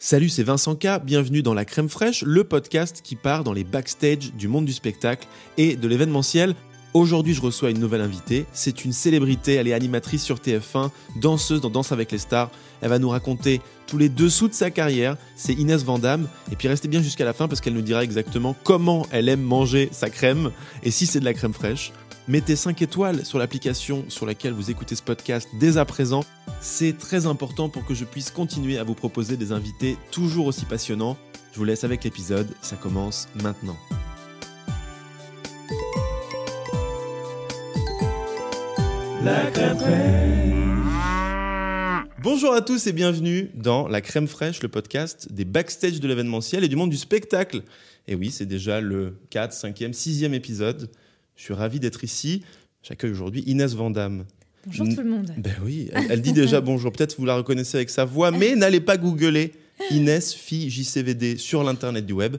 Salut, c'est Vincent K, bienvenue dans La Crème Fraîche, le podcast qui part dans les backstage du monde du spectacle et de l'événementiel. Aujourd'hui, je reçois une nouvelle invitée. C'est une célébrité, elle est animatrice sur TF1, danseuse dans Danse avec les stars. Elle va nous raconter tous les dessous de sa carrière. C'est Inès Vandamme. Et puis restez bien jusqu'à la fin parce qu'elle nous dira exactement comment elle aime manger sa crème et si c'est de la crème fraîche. Mettez 5 étoiles sur l'application sur laquelle vous écoutez ce podcast dès à présent. C'est très important pour que je puisse continuer à vous proposer des invités toujours aussi passionnants. Je vous laisse avec l'épisode, ça commence maintenant. La crème fraîche. Bonjour à tous et bienvenue dans La crème fraîche, le podcast des backstage de l'événementiel et du monde du spectacle. Et oui, c'est déjà le 4, 5e, 6e épisode. Je suis ravi d'être ici. J'accueille aujourd'hui Inès Vandamme. Bonjour tout le monde. Ben oui, elle, elle dit déjà bonjour. Peut-être vous la reconnaissez avec sa voix, mais n'allez pas googler Inès, fille JCVD sur l'internet du web,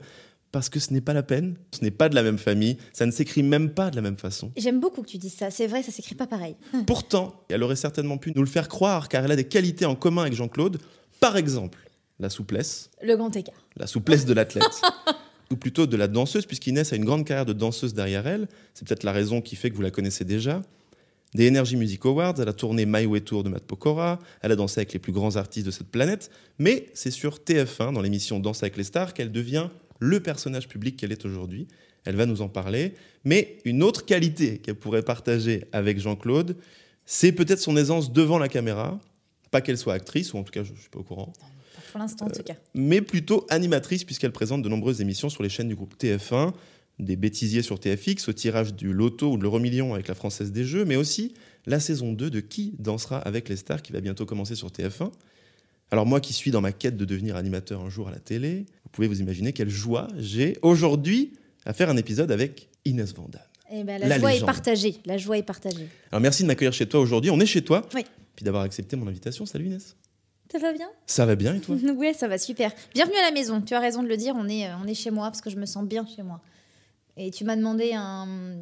parce que ce n'est pas la peine. Ce n'est pas de la même famille. Ça ne s'écrit même pas de la même façon. J'aime beaucoup que tu dises ça. C'est vrai, ça s'écrit pas pareil. Pourtant, elle aurait certainement pu nous le faire croire, car elle a des qualités en commun avec Jean-Claude. Par exemple, la souplesse, Le grand écart. la souplesse de l'athlète. ou plutôt de la danseuse, puisqu'Inès a une grande carrière de danseuse derrière elle. C'est peut-être la raison qui fait que vous la connaissez déjà. Des Energy Music Awards, elle a tourné My Way Tour de Matt Pokora, elle a dansé avec les plus grands artistes de cette planète, mais c'est sur TF1, dans l'émission Danse avec les stars, qu'elle devient le personnage public qu'elle est aujourd'hui. Elle va nous en parler. Mais une autre qualité qu'elle pourrait partager avec Jean-Claude, c'est peut-être son aisance devant la caméra. Pas qu'elle soit actrice, ou en tout cas, je ne suis pas au courant Pour l'instant, en tout cas. mais plutôt animatrice puisqu'elle présente de nombreuses émissions sur les chaînes du groupe TF1, des bêtisiers sur TFX, au tirage du loto ou de l'euro million avec la Française des Jeux, mais aussi la saison 2 de Qui dansera avec les stars qui va bientôt commencer sur TF1. Alors moi qui suis dans ma quête de devenir animateur un jour à la télé, vous pouvez vous imaginer quelle joie j'ai aujourd'hui à faire un épisode avec Inès Vandamme. Eh ben, la, La joie légende. est partagée. La joie est partagée. Alors merci de m'accueillir chez toi aujourd'hui, on est chez toi, Oui. puis d'avoir accepté mon invitation. Salut Inès. Ça va bien? Ça va bien et toi? Oui, ça va super. Bienvenue à la maison. Tu as raison de le dire. On est, euh, on est chez moi parce que je me sens bien chez moi. Et tu m'as demandé un,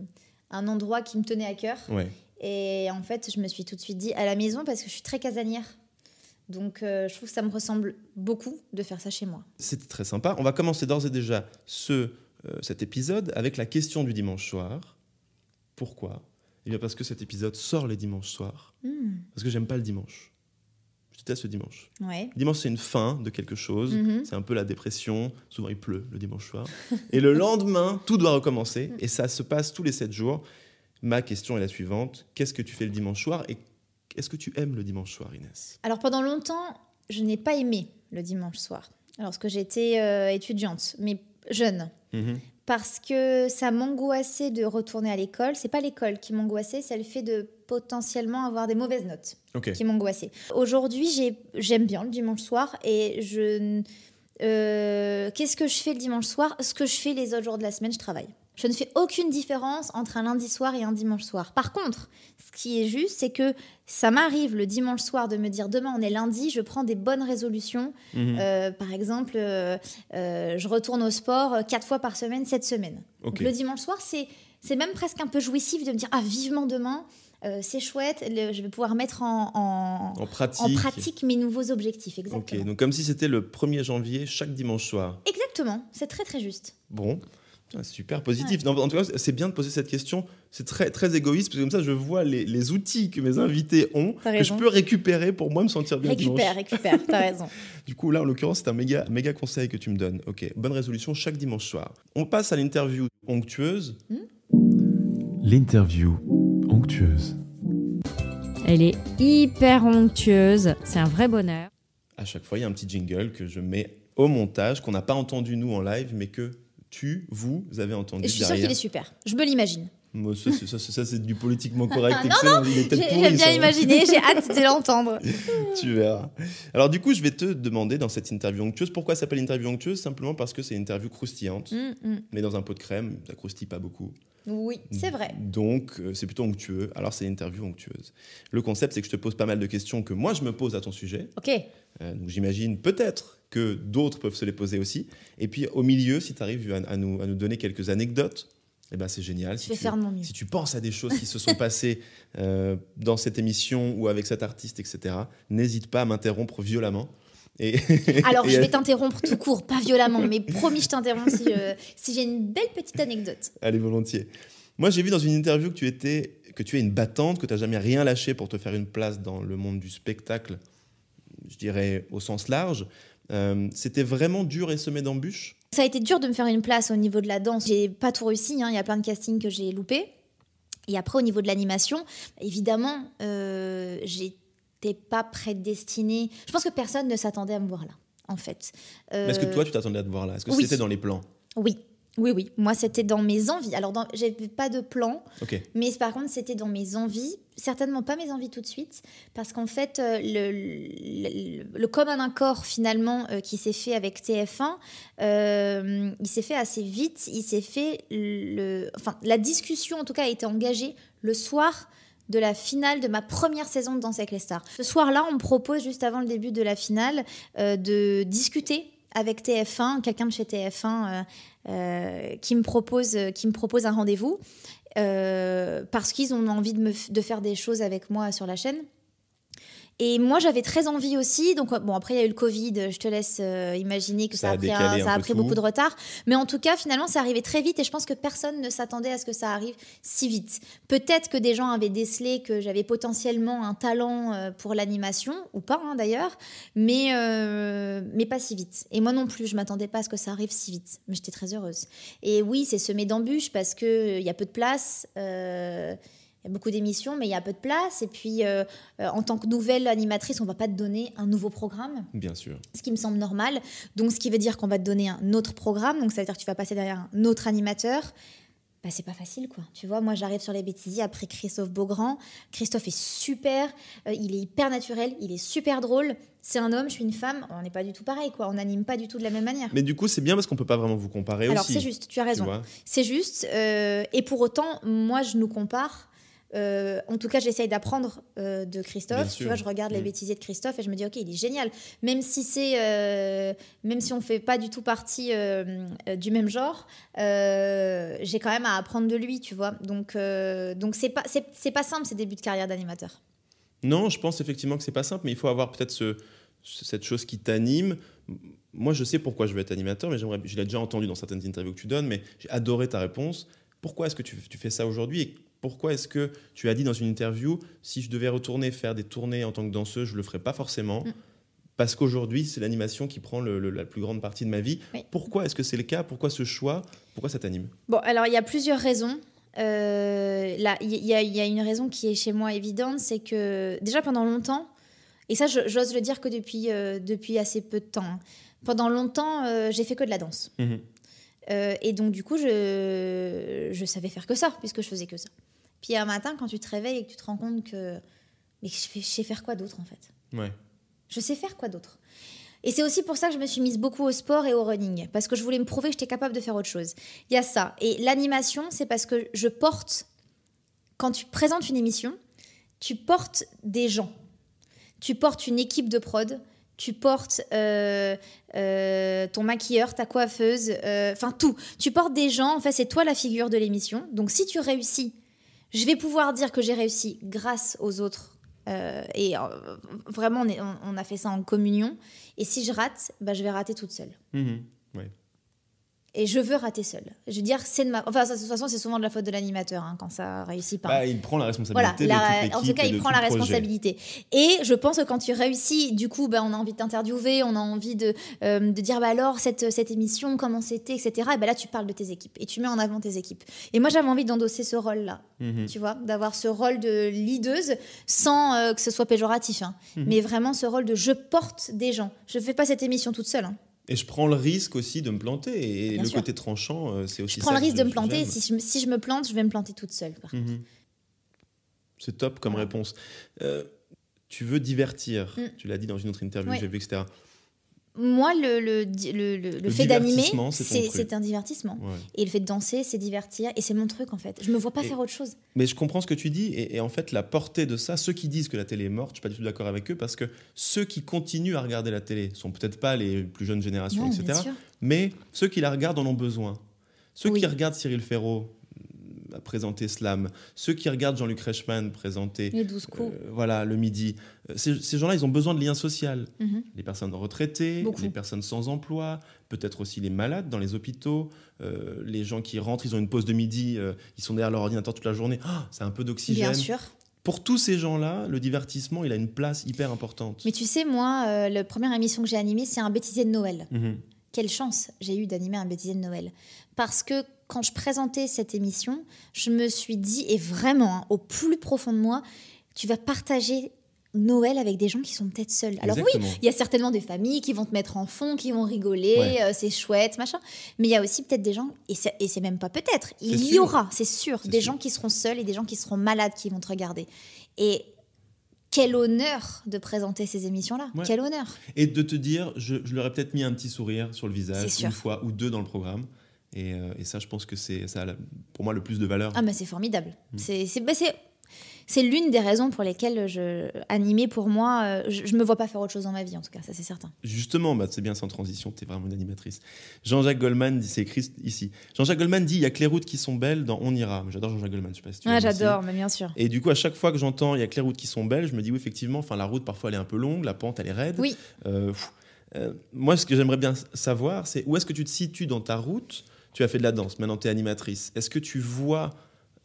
un endroit qui me tenait à cœur. Ouais. Et en fait, je me suis tout de suite dit à la maison parce que je suis très casanière. Donc, euh, je trouve que ça me ressemble beaucoup de faire ça chez moi. C'était très sympa. On va commencer d'ores et déjà ce, euh, cet épisode avec la question du dimanche soir. Pourquoi? Eh bien parce que cet épisode sort les dimanches soirs. Hmm. Parce que j'aime pas le dimanche. Déteste le dimanche. Ouais. Le dimanche, c'est une fin de quelque chose. Mhm. C'est un peu la dépression. Souvent, il pleut le dimanche soir. et le lendemain, tout doit recommencer. Et ça se passe tous les sept jours. Ma question est la suivante. Qu'est-ce que tu fais le dimanche soir Et est-ce que tu aimes le dimanche soir, Inès? Alors pendant longtemps, je n'ai pas aimé le dimanche soir, lorsque j'étais euh, étudiante, mais jeune, Mhm. Parce que ça m'angoissait de retourner à l'école. C'est pas l'école qui m'angoissait, c'est le fait de potentiellement avoir des mauvaises notes qui m'angoissaient. Aujourd'hui, j'ai- j'aime bien le dimanche soir et je. euh, Qu'est-ce que je fais le dimanche soir? Ce que je fais les autres jours de la semaine, je travaille. Je ne fais aucune différence entre un lundi soir et un dimanche soir. Par contre, ce qui est juste, c'est que ça m'arrive le dimanche soir de me dire demain on est lundi, je prends des bonnes résolutions. Mhm. Euh, par exemple, euh, euh, je retourne au sport quatre fois par semaine cette semaine. Le dimanche soir, c'est c'est même presque un peu jouissif de me dire ah vivement demain, euh, c'est chouette, le- je vais pouvoir mettre en, en- En pratique. en pratique mes nouveaux objectifs. Ok, Exactement. donc comme si c'était le 1er janvier chaque dimanche soir. Exactement, c'est très très juste. Bon, super positif. Non, en tout cas, c'est bien de poser cette question. C'est très, très égoïste, parce que comme ça, je vois les, les outils que mes invités ont, que je peux récupérer pour moi me sentir bien Récupère, dimanche. récupère, t'as raison. Du coup, là, en l'occurrence, c'est un méga, méga conseil que tu me donnes. Ok, bonne résolution chaque dimanche soir. On passe à l'interview onctueuse. L'interview onctueuse. Elle est hyper onctueuse, c'est un vrai bonheur. À chaque fois, il y a un petit jingle que je mets au montage, qu'on n'a pas entendu nous en live, mais que tu, vous, avez entendu Et je suis derrière. qu'il est super. Je me l'imagine. Moi, ça, c'est- ça, c'est- ça, c'est du politiquement correct. Non, excellent. Il est J'ai bien ça. imaginé, j'ai hâte de l'entendre. tu verras. Alors du coup, je vais te demander dans cette interview onctueuse, pourquoi ça s'appelle interview onctueuse? Simplement parce que c'est une interview croustillante, Mm, mm. mais dans un pot de crème, ça croustille pas beaucoup. Oui, c'est vrai. Donc euh, c'est plutôt onctueux, alors c'est une interview onctueuse. Le concept, c'est que je te pose pas mal de questions que moi je me pose à ton sujet. Ok. Euh, donc j'imagine peut-être que d'autres peuvent se les poser aussi. Et puis au milieu, si tu arrives à, à nous, à nous donner quelques anecdotes, eh ben, c'est génial. Je Si vais tu- faire de mon mieux. si tu penses à des choses qui se sont passées euh, dans cette émission ou avec cet artiste, etc., n'hésite pas à m'interrompre violemment. Et, Alors, et je vais t'interrompre tout court, pas violemment, mais promis, je t'interromps si, euh, si j'ai une belle petite anecdote. Allez, volontiers. Moi, j'ai vu dans une interview que tu étais, que tu es une battante, que tu n'as jamais rien lâché pour te faire une place dans le monde du spectacle, je dirais au sens large. Euh, C'était vraiment dur et semé d'embûches. Ça a été dur de me faire une place au niveau de la danse. J'ai pas tout réussi, hein, il y a plein de castings que j'ai loupés. Et après, au niveau de l'animation, évidemment, euh, j'étais pas prédestinée. Je pense que personne ne s'attendait à me voir là, en fait. Mais Est-ce que Euh, toi, tu t'attendais à te voir là? Est-ce que oui. c'était dans les plans? Oui, oui, oui. Moi, c'était dans mes envies. Alors, dans... j'avais pas de plan. Mais par contre, c'était dans mes envies, certainement pas mes envies tout de suite, parce qu'en fait, euh, le, le, commun accord finalement euh, qui s'est fait avec TF1, euh, il s'est fait assez vite. Il s'est fait, le, enfin, la discussion en tout cas a été engagée le soir de la finale de ma première saison de Danse avec les stars. Ce soir-là, on me propose juste avant le début de la finale de discuter avec TF1, quelqu'un de chez TF1 euh, euh, qui me propose, qui me propose un rendez-vous parce qu'ils ont envie de, me, de faire des choses avec moi sur la chaîne. Et moi, j'avais très envie aussi. Donc, euh, bon, après, il y a eu le Covid. Je te laisse euh, imaginer que Ça ça, a pris, un- ça a beaucoup de retard. Mais en tout cas, finalement, c'est arrivé très vite. Et je pense que personne ne s'attendait à ce que ça arrive si vite. Peut-être que des gens avaient décelé que j'avais potentiellement un talent euh, pour l'animation, ou pas hein, d'ailleurs, mais, euh, mais pas si vite. Et moi non plus, je m'attendais pas à ce que ça arrive si vite. Mais j'étais très heureuse. Et oui, c'est semé d'embûches parce qu'il y a peu de place. Il y a beaucoup d'émissions, mais il y a peu de place. Et puis, euh, euh, en tant que nouvelle animatrice, on va pas te donner un nouveau programme, Bien sûr. ce qui me semble normal. Donc, ce qui veut dire qu'on va te donner un autre programme. Donc, ça veut dire que tu vas passer derrière un autre animateur. Bah, c'est pas facile, quoi. Tu vois, moi, j'arrive sur les bêtisiers après Christophe Beaugrand. Christophe est super, euh, il est hyper naturel, il est super drôle. C'est un homme, je suis une femme. On n'est pas du tout pareil, quoi. On n'anime pas du tout de la même manière. Mais du coup, c'est bien parce qu'on peut pas vraiment vous comparer Alors, aussi. c'est juste, tu as raison. C'est juste. euh, et pour autant, moi, je nous compare. Euh, en tout cas, j'essaye d'apprendre euh, de Christophe. Tu vois, je regarde les Mm. bêtisiers de Christophe et je me dis, ok, il est génial. Même si c'est, euh, même si on fait pas du tout partie euh, du même genre, j'ai quand même à apprendre de lui, tu vois. Donc, donc c'est pas, c'est, pas simple ces débuts de carrière d'animateur. Non, je pense effectivement que c'est pas simple, mais il faut avoir peut-être ce, ce- cette chose qui t'anime. Moi, je sais pourquoi je veux être animateur, mais j'aimerais, je l'ai déjà entendu dans certaines interviews que tu donnes, mais j'ai adoré ta réponse. Pourquoi est-ce que tu, tu fais ça aujourd'hui pourquoi est-ce que tu as dit dans une interview si je devais retourner faire des tournées en tant que danseuse, je le ferais pas forcément Mm. parce qu'aujourd'hui c'est l'animation qui prend le- le- la plus grande partie de ma vie. Oui. Pourquoi est-ce que c'est le cas? Pourquoi ce choix? Pourquoi ça t'anime? Bon, alors il y a plusieurs raisons. Euh, là, il y, y a une raison qui est chez moi évidente, c'est que déjà pendant longtemps, et ça j'ose le dire que depuis, euh, depuis assez peu de temps, hein, pendant longtemps euh, j'ai fait que de la danse. Mhm. Euh, et donc du coup je, je savais faire que ça, puisque je faisais que ça. Puis un matin quand tu te réveilles et que tu te rends compte que mais je, sais faire quoi d'autre en fait? Ouais. je sais faire quoi d'autre? Et c'est aussi pour ça que je me suis mise beaucoup au sport et au running, parce que je voulais me prouver que j'étais capable de faire autre chose. Il y a ça. Et l'animation, c'est parce que je porte, quand tu présentes une émission, tu portes des gens. Tu portes une équipe de prod, tu portes euh, euh, ton maquilleur, ta coiffeuse, euh, enfin tout. Tu portes des gens, en fait, c'est toi la figure de l'émission. Donc si tu réussis, je vais pouvoir dire que j'ai réussi grâce aux autres. Et vraiment, on, a fait ça en communion. Et si je rate, bah, je vais rater toute seule. Mhm. Et je veux rater seule. Je veux dire, c'est de ma. Enfin, ça, de toute façon, c'est souvent de la faute de l'animateur hein, quand ça réussit pas. Bah, il prend la Voilà, responsabilité la- de en tout cas, il prend la projet. responsabilité. Et je pense que quand tu réussis, du coup, ben, on a envie de t'interviewer, on a envie de, euh, de dire bah alors cette, cette émission, comment c'était, etc. Et ben là, tu parles de tes équipes et tu mets en avant tes équipes. Et moi, j'avais envie d'endosser ce rôle-là, Mhm. tu vois, d'avoir ce rôle de leaduse sans euh, que ce soit péjoratif, hein. Mhm. mais vraiment ce rôle de je porte des gens. Je fais pas cette émission toute seule. hein. Et je prends le risque aussi de me planter. Et Bien le sûr. côté tranchant, euh, c'est aussi Je prends ça le que risque de me planter. Si je, me- si je me plante, je vais me planter toute seule. Mhm. C'est top comme réponse. Euh, tu veux divertir, Mm. tu l'as dit dans une autre interview, Oui. j'ai vu, etc. Moi, le, le, le, le- fait d'animer, c'est un divertissement. Ouais. Et le fait de danser, c'est divertir. Et c'est mon truc, en fait. Je me vois pas Et- faire autre chose. Mais je comprends ce que tu dis, et, et en fait, la portée de ça, ceux qui disent que la télé est morte, je suis pas du tout d'accord avec eux, parce que ceux qui continuent à regarder la télé sont peut-être pas les plus jeunes générations, Non, etc. Mais ceux qui la regardent en ont besoin. Ceux Oui. qui regardent Cyril Ferraud, présenter Slam, ceux qui regardent Jean-Luc Reichmann présenter Les 12 coups. euh, voilà, le midi. Euh, Ces, ces gens-là, ils ont besoin de liens sociaux. Mhm. Les personnes retraitées, Beaucoup. les personnes sans emploi, peut-être aussi les malades dans les hôpitaux, euh, les gens qui rentrent, ils ont une pause de midi, euh, ils sont derrière leur ordinateur toute la journée. Ah, c'est un peu d'oxygène. Bien sûr. Pour tous ces gens-là, le divertissement, il a une place hyper importante. Mais tu sais, moi, euh, la première émission que j'ai animée, c'est un bêtisier de Noël. Mhm. Quelle chance j'ai eu d'animer un bêtisier de Noël. Parce que quand je présentais cette émission, je me suis dit, et vraiment, hein, au plus profond de moi, tu vas partager Noël avec des gens qui sont peut-être seuls. Alors oui, il y a certainement des familles qui vont te mettre en fond, qui vont rigoler, Ouais. euh, c'est chouette, machin. Mais il y a aussi peut-être des gens, et c'est, même pas peut-être, il y sûr. aura, c'est sûr, des sûr. gens qui seront seuls et des gens qui seront malades qui vont te regarder. Et quel honneur de présenter ces émissions-là. Ouais. Quel honneur. Et de te dire, je, je leur ai peut-être mis un petit sourire sur le visage une fois ou deux dans le programme. Et, euh, et ça, je pense que c'est ça a pour moi le plus de valeur. Ah, mais c'est formidable. Mm. C'est, bah, l'une des raisons pour lesquelles je animer pour moi, euh, je, je me vois pas faire autre chose dans ma vie en tout cas, ça c'est certain. Justement, bah, c'est bien sans transition, tu es vraiment une animatrice. Jean-Jacques Goldman dit, c'est écrit ici. Jean-Jacques Goldman dit, il y a que les routes qui sont belles dans On ira. J'adore Jean-Jacques Goldman, je sais pas si tu Ah, j'adore, mais bien sûr. Et du coup, à chaque fois que j'entends il y a que les routes qui sont belles, je me dis oui, effectivement, enfin la route parfois elle est un peu longue, la pente elle est raide. Oui. Euh, pff, euh, moi, ce que j'aimerais bien savoir, c'est où est-ce que tu te situes dans ta route Tu as fait de la danse, maintenant tu es animatrice. Est-ce que tu vois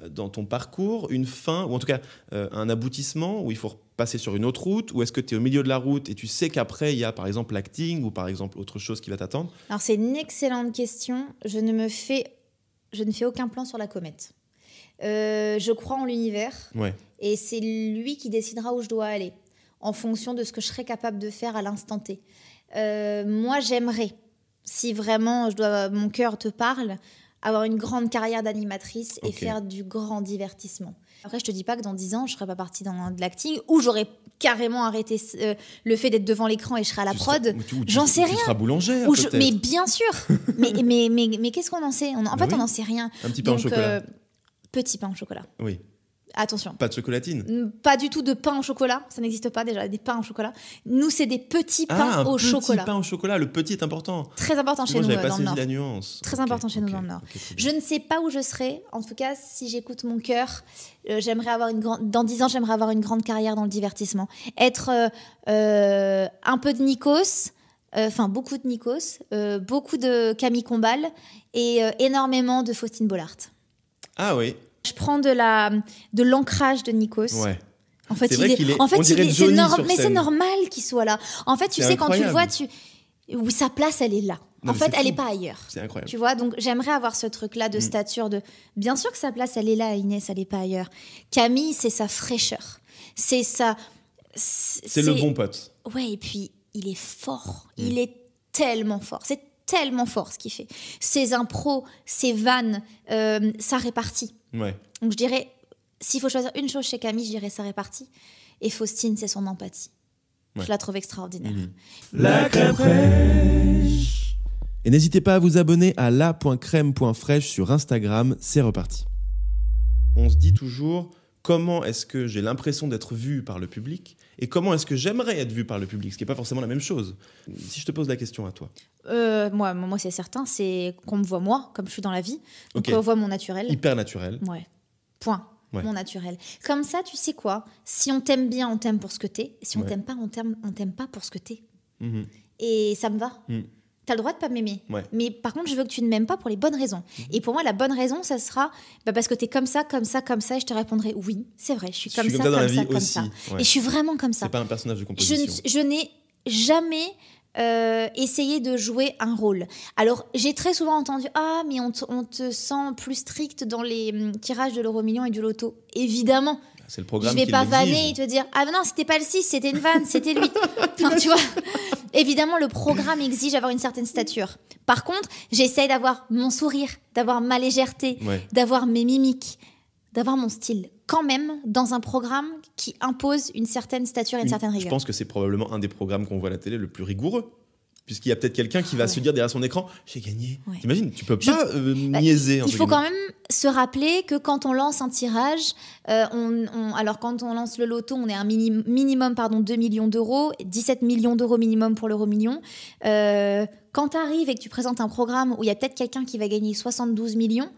euh, dans ton parcours une fin, ou en tout cas euh, un aboutissement où il faut passer sur une autre route, ou est-ce que tu es au milieu de la route et tu sais qu'après il y a par exemple l'acting ou par exemple autre chose qui va t'attendre? Alors c'est une excellente question. Je ne me fais, je ne fais aucun plan sur la comète. Euh, je crois en l'univers Ouais, et c'est lui qui décidera où je dois aller en fonction de ce que je serai capable de faire à l'instant T. Euh, moi, j'aimerais, si vraiment je dois, mon cœur te parle, avoir une grande carrière d'animatrice et faire du grand divertissement. Après, je te dis pas que dans 10 ans, je serai pas partie dans de l'acting ou j'aurais carrément arrêté euh, le fait d'être devant l'écran et je serai à la Tu prod. tu- tu- j'en sais Tu rien. seras boulangère Ou je- peut-être. mais bien sûr. mais mais, mais, mais qu'est-ce qu'on en sait? On- En Bah fait, oui. on n'en sait rien. Un petit pain au chocolat. euh, petit pain au chocolat. Oui, Attention. pas de chocolatine. Pas du tout de pain au chocolat, ça n'existe pas déjà, des pains au chocolat. Nous, c'est des petits pains ah, un au petit chocolat. pain au chocolat, le petit est important. Très important chez Moi, nous euh, pas dans le Nord. la nuance. Très important chez nous dans le Nord. Je ne sais pas où je serai. En tout cas, si j'écoute mon cœur, euh, j'aimerais avoir une grande. Dans 10 ans, j'aimerais avoir une grande carrière dans le divertissement. Être euh, euh, un peu de Nikos, enfin beaucoup de Nikos, beaucoup de Camille Combal et énormément de Faustine Bollard. Ah oui, Je prends de la de l'ancrage de Nikos. ouais. En fait, il est, en fait, il est- mais c'est normal qu'il soit là. En fait, tu sais quand tu vois, tu, oui, sa place, elle est là. Non, en fait, elle n'est pas ailleurs. C'est incroyable. Tu vois, donc j'aimerais avoir ce truc-là de Mm. stature de. Bien sûr que sa place, elle est là, Inès, elle n'est pas ailleurs. Camille, c'est sa fraîcheur, c'est sa. C'est le bon pote. Ouais, et puis il est fort. Mm. Il est tellement fort. C'est tellement fort ce qu'il fait. Ses impros, ses vannes, euh, sa répartie. Ouais. Donc je dirais, s'il faut choisir une chose chez Camille, je dirais sa répartie. Et Faustine, c'est son empathie. Ouais. Je la trouve extraordinaire. Mhm. La crème fraîche. Et n'hésitez pas à vous abonner à la.crème.fraîche sur Instagram, c'est reparti. On se dit toujours comment est-ce que j'ai l'impression d'être vu par le public? Et comment est-ce que j'aimerais être vu par le public, ce qui n'est pas forcément la même chose? Si je te pose la question à toi. Euh, moi, moi c'est certain, c'est qu'on me voit moi, comme je suis dans la vie. Donc Ok. on voit mon naturel. Hyper naturel. Ouais. Point. Ouais. Mon naturel. Comme ça, tu sais quoi? Si on t'aime bien, on t'aime pour ce que t'es. Si on Ouais. t'aime pas, on t'aime, on t'aime pas pour ce que t'es. Mhm. Et ça me va. Mm. T'as le droit de pas m'aimer. Ouais. Mais par contre, je veux que tu ne m'aimes pas pour les bonnes raisons. Et pour moi, la bonne raison, ça sera bah, parce que t'es comme ça, comme ça, comme ça. Et je te répondrai oui, c'est vrai, je suis Je comme suis ça, comme ça dans la comme ça, vie comme aussi. ça. ouais. Et je suis vraiment comme ça. C'est pas un personnage de composition. je n'ai jamais euh, essayé de jouer un rôle. Alors, j'ai très souvent entendu Ah, mais on te, on te sent plus strict dans les hum, tirages de l'euro million et du loto. Évidemment. C'est le programme je vais qui pas vanner et te dire Ah, non, c'était pas le 6, c'était une vanne, c'était le 8. Enfin, tu vois Évidemment, le programme exige d'avoir une certaine stature. Par contre, j'essaye d'avoir mon sourire, d'avoir ma légèreté, Ouais. d'avoir mes mimiques, d'avoir mon style. Quand même, dans un programme qui impose une certaine stature et une, Une- certaine Je rigueur. pense que c'est probablement un des programmes qu'on voit à la télé le plus rigoureux. Puisqu'il y a peut-être quelqu'un qui va Ouais. se dire derrière son écran J'ai gagné. Ouais. T'imagines Tu peux pas euh, Bah, niaiser. Il faut quand même se rappeler que quand on lance un tirage, euh, on, on- alors quand on lance le loto, on est à un mini- minimum pardon, 2 millions d'euros, 17 millions d'euros minimum pour l'euro million. Euh, quand tu arrives et que tu présentes un programme où il y a peut-être quelqu'un qui va gagner 72 millions,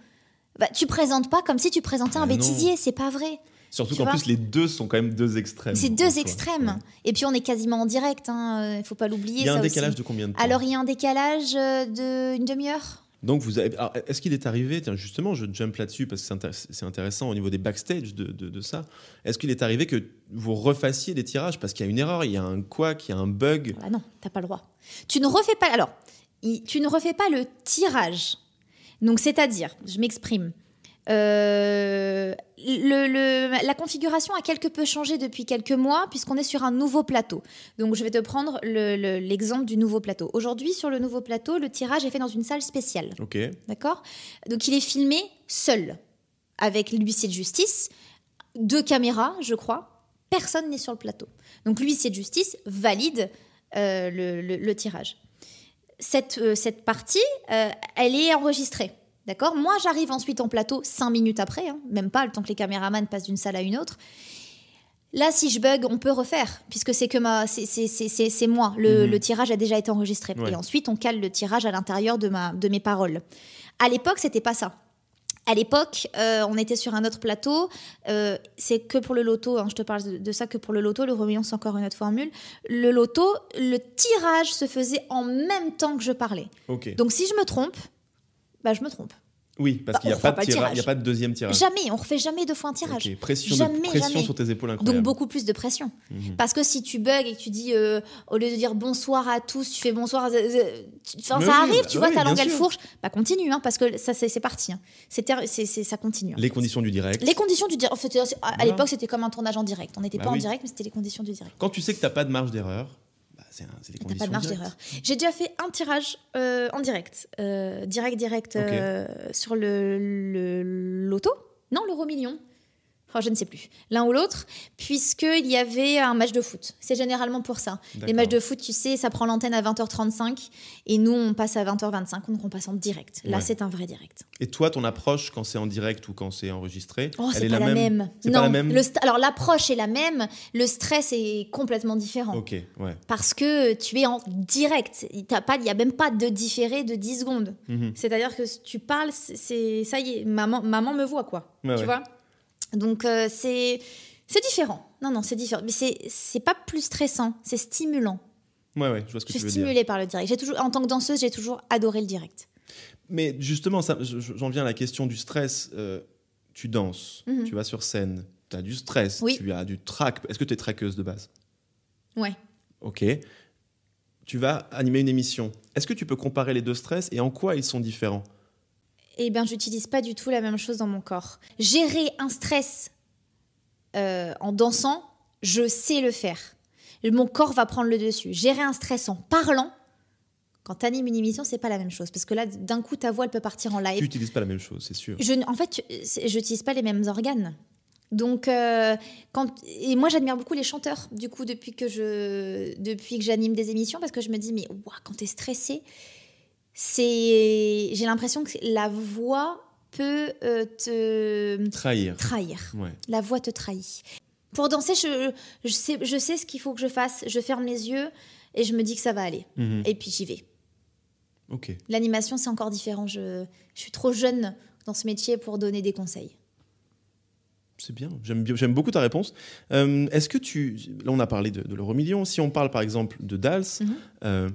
Bah, tu présentes pas comme si tu présentais un Ah non. bêtisier, c'est pas vrai. Surtout qu'en plus, les deux sont quand même deux extrêmes. C'est deux extrêmes. Ouais. Et puis on est quasiment en direct, il faut pas l'oublier. Il y a un décalage aussi. de combien de temps Alors il y a un décalage euh, de une demi-heure. Donc, vous avez. Est-ce qu'il est arrivé, tiens, justement, je jump là-dessus parce que c'est intér- c'est intéressant au niveau des backstage de, de- de ça. Est-ce qu'il est arrivé que vous refassiez des tirages parce qu'il y a une erreur, il y a un quoi, qu'il y a un bug Ah non, t'as pas le droit. Tu ne refais pas. Alors, tu ne refais pas le tirage. Donc, c'est-à-dire, je m'exprime. Euh, le- le- la configuration a quelque peu changé depuis quelques mois puisqu'on est sur un nouveau plateau. Donc je vais te prendre le- le- l'exemple du nouveau plateau. Aujourd'hui sur le nouveau plateau, le tirage est fait dans une salle spéciale. Ok. D'accord? Donc il est filmé seul, avec l'huissier de justice, deux caméras, je crois. Personne n'est sur le plateau. Donc l'huissier de justice valide euh, le, tirage. Cette, euh, cette partie, elle est enregistrée. D'accord? Moi, j'arrive ensuite en plateau cinq minutes après, hein, même pas le temps que les caméramans passent d'une salle à une autre. Là, si je bug, on peut refaire, puisque c'est que ma, c'est- moi. Le, Mhm. le tirage a déjà été enregistré. Ouais. Et ensuite, on cale le tirage à l'intérieur de, ma, de mes paroles. À l'époque, c'était pas ça. À l'époque, euh, on était sur un autre plateau. euh, c'est que pour le loto. hein, je te parle de, de ça que pour le loto. Le remillon, c'est encore une autre formule. Le loto, le tirage se faisait en même temps que je parlais. Ok. Donc, si je me trompe, bah, je me trompe. oui, parce bah, qu'il n'y a, pas de y a pas de deuxième tirage. Jamais, on refait jamais deux fois un tirage. Pression, Jamais, de, pression jamais. sur tes épaules incroyable. Donc beaucoup plus de pression. Mhm. Parce que si tu bugs et que tu dis, euh, au lieu de dire bonsoir à tous, tu fais bonsoir, à- euh, tu- ça oui, arrive, bah tu vois oui, ta langue elle fourche, bah continue, hein, parce que ça c'est parti. hein. C'est ça continue. en Les conditions du direct. Les conditions du direct. En fait, à Voilà. l'époque, c'était comme un tournage en direct. On n'était Bah pas en oui. direct, mais c'était les conditions du direct. Quand tu sais que tu n'as pas de marge d'erreur, bah, c'est T'as pas de marge d'erreur. J'ai déjà fait un tirage euh, en direct, euh, direct, direct, euh, sur le, le loto. Non, l'euro million. Oh, je ne sais plus. L'un ou l'autre, puisqu'il y avait un match de foot. C'est généralement pour ça. Les matchs de foot, tu sais, ça prend l'antenne à 20h35 et nous, on passe à 20h25, donc on passe en direct. Là, Ouais. c'est un vrai direct. Et toi, ton approche quand c'est en direct ou quand c'est enregistré, Oh, elle c'est est pas la même. Non, pas la même le alors l'approche est la même, le stress est complètement différent. Ok, ouais. Parce que tu es en direct. Il n'y a même pas de différé de 10 secondes. Mhm. C'est-à-dire que tu parles, c'est- c'est ça y est, maman, maman me voit quoi. Ouais, tu ouais. vois? Donc euh, c'est c'est différent. Non non, c'est différent. Mais c'est c'est pas plus stressant, c'est stimulant. Ouais, ouais, je vois ce que Je tu suis veux dire. stimulée par le direct. J'ai toujours en tant que danseuse, j'ai toujours adoré le direct. Mais justement, je- je- j'en viens à la question du stress. Euh, tu danses, Mhm. tu vas sur scène, tu as du stress, Oui. tu as du track. Est-ce que tu es traqueuse de base? Ouais. Ok. Tu vas animer une émission. Est-ce que tu peux comparer les deux stress et en quoi ils sont différents? Eh bien, j'utilise pas du tout la même chose dans mon corps. Gérer un stress euh, en dansant, je sais le faire. Mon corps va prendre le dessus. Gérer un stress en parlant, quand tu animes une émission, c'est pas la même chose. Parce que là, d'un coup, ta voix, elle peut partir en live. Tu n'utilises pas la même chose, c'est sûr. Je, en fait, tu- je n'utilise pas les mêmes organes. Donc, euh, quand, et moi, j'admire beaucoup les chanteurs, du coup, depuis que je, depuis que j'anime des émissions, parce que je me dis, mais ouah, quand t'es stressé, c'est, j'ai l'impression que la voix peut euh, te Trahir. trahir. Ouais. La voix te trahit. Pour danser, je, je sais, je sais ce qu'il faut que je fasse. Je ferme les yeux et je me dis que ça va aller. Mhm. Et puis j'y vais. Ok. L'animation, c'est encore différent. Je, je suis trop jeune dans ce métier pour donner des conseils. C'est bien. J'aime bien- j'aime beaucoup ta réponse. Euh, Est-ce que tu. Là, on a parlé de, de l'euro million. Si on parle par exemple de Dals, Mhm. euh,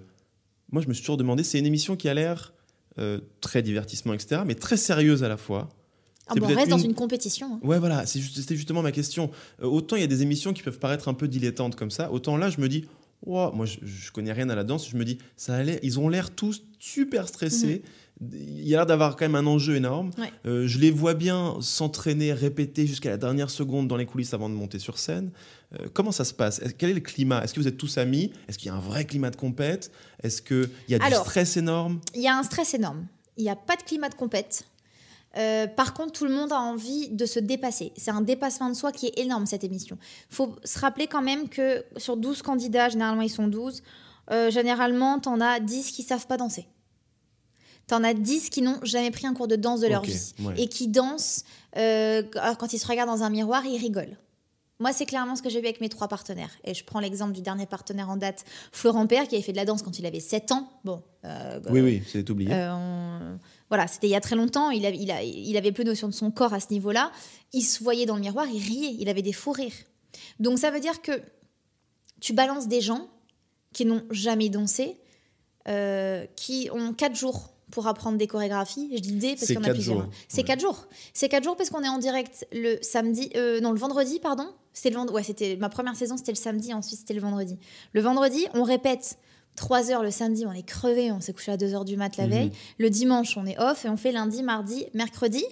moi, je me suis toujours demandé, c'est une émission qui a l'air euh, très divertissement, etc., mais très sérieuse à la fois. Ah bon, on reste dans une- compétition. hein. Ouais, voilà, juste- c'était justement ma question. Euh, autant il y a des émissions qui peuvent paraître un peu dilettantes comme ça, autant là, je me dis, Ouah, moi, je, je connais rien à la danse, je me dis, ça ils ont l'air tous super stressés. Il y a l'air d'avoir quand même un enjeu énorme. Ouais. Euh, je les vois bien s'entraîner, répéter jusqu'à la dernière seconde dans les coulisses avant de monter sur scène. Euh, comment ça se passe? Quel est le climat? Est-ce que vous êtes tous amis? Est-ce qu'il y a un vrai climat de compète? Est-ce qu'il y a du stress énorme? Il y a un stress énorme. Il n'y a pas de climat de compète. Euh, par contre, tout le monde a envie de se dépasser. C'est un dépassement de soi qui est énorme, cette émission. Il faut se rappeler quand même que sur 12 candidats, généralement ils sont 12, euh, généralement, tu en as 10 qui savent pas danser. Tu en as 10 qui n'ont jamais pris un cours de danse de leur vie. ouais. Et qui dansent, euh, quand ils se regardent dans un miroir, ils rigolent. Moi, c'est clairement ce que j'ai vu avec mes trois partenaires. Et je prends l'exemple du dernier partenaire en date, Florent Père, qui avait fait de la danse quand il avait 7 ans. Bon. euh, oui, oui, c'est oublié. Euh, voilà, c'était il y a très longtemps. Il, avait, il, a, il avait peu notion de son corps à ce niveau-là. Il se voyait dans le miroir, il riait. Il avait des faux rires. Donc, ça veut dire que tu balances des gens qui n'ont jamais dansé, euh, qui ont 4 jours pour apprendre des chorégraphies. Je dis des parce en a plusieurs. C'est 4 jours. C'est 4 jours parce qu'on est en direct le samedi, euh, non, le vendredi, pardon. C'était le vendredi. Ouais, c'était ma première saison, c'était le samedi, ensuite c'était le vendredi. Le vendredi, on répète 3 heures le samedi, on est crevé, on s'est couché à 2 heures du mat la veille. Le dimanche, on est off et on fait lundi, mardi, mercredi.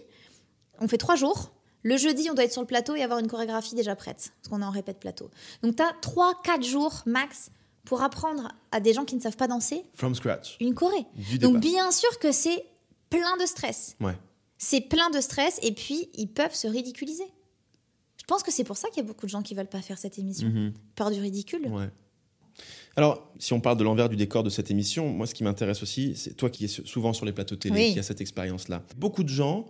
On fait 3 jours. Le jeudi, on doit être sur le plateau et avoir une chorégraphie déjà prête, parce qu'on est en répète plateau. Donc, tu as 3-4 jours max pour apprendre à des gens qui ne savent pas danser. From scratch. Une choré. Du Donc, bien sûr que c'est plein de stress. Ouais. C'est plein de stress et puis ils peuvent se ridiculiser. Je pense que c'est pour ça qu'il y a beaucoup de gens qui veulent pas faire cette émission. Mhm. Peur du ridicule. Ouais. Alors, si on parle de l'envers du décor de cette émission, moi, ce qui m'intéresse aussi, c'est toi qui es souvent sur les plateaux télé, Oui. qui a cette expérience-là. Beaucoup de gens